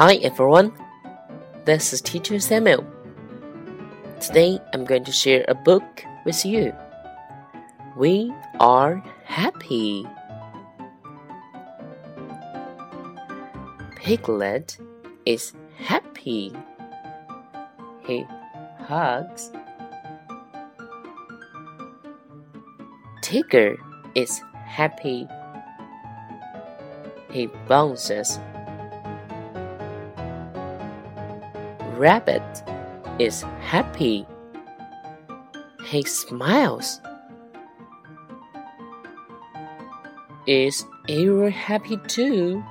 Hi everyone, this is Teacher Samuel. Today I'm going to share a book with you. We are happy. Piglet is happy. He hugs. Tigger is happy. He bounces. Rabbit is happy. He smiles. Is Eeyore happy too?